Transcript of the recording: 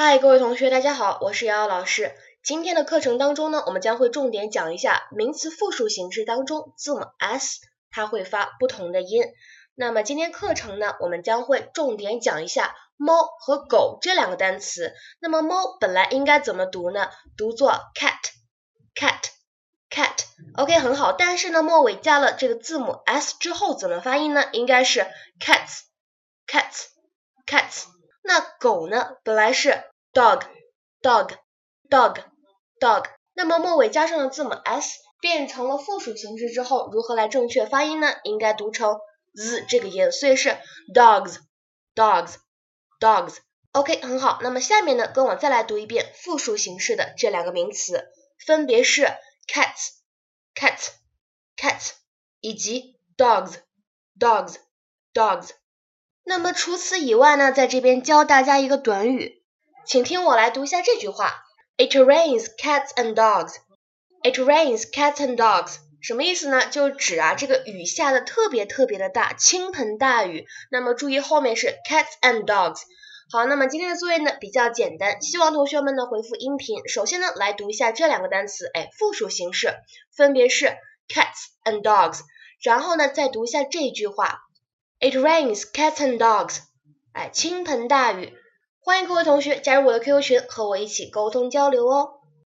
嗨，各位同学，大家好，我是瑶瑶老师。今天的课程当中呢，我们将会重点讲一下名词复数形式当中字母 s 它会发不同的音。那么今天课程呢，我们将会重点讲一下猫和狗这两个单词。那么猫本来应该怎么读呢？读作 cat，cat，cat。OK，很好。但是呢，末尾加了这个字母 s 之后怎么发音呢？应该是 cats，cats，cats。那狗呢，本来是 dog，dog，dog，dog，那么末尾加上了字母 s，变成了复数形式之后，如何来正确发音呢？应该读成 z 这个音，所以是 dogs，dogs，dogs。OK，很好。那么下面呢，跟我再来读一遍复数形式的这两个名词，分别是 cats，cats，cats，以及 dogs，dogs，dogs。那么除此以外呢，在这边教大家一个短语，请听我来读一下这句话：It rains cats and dogs. It rains cats and dogs. 什么意思呢？就指啊，这个雨下的特别特别的大，倾盆大雨。那么注意后面是 cats and dogs。好，那么今天的作业呢比较简单，希望同学们呢回复音频。首先呢来读一下这两个单词，哎，复数形式分别是 cats and dogs。然后呢再读一下这句话。It rains cats and dogs，哎，倾盆大雨。欢迎各位同学加入我的 QQ 群，和我一起沟通交流哦。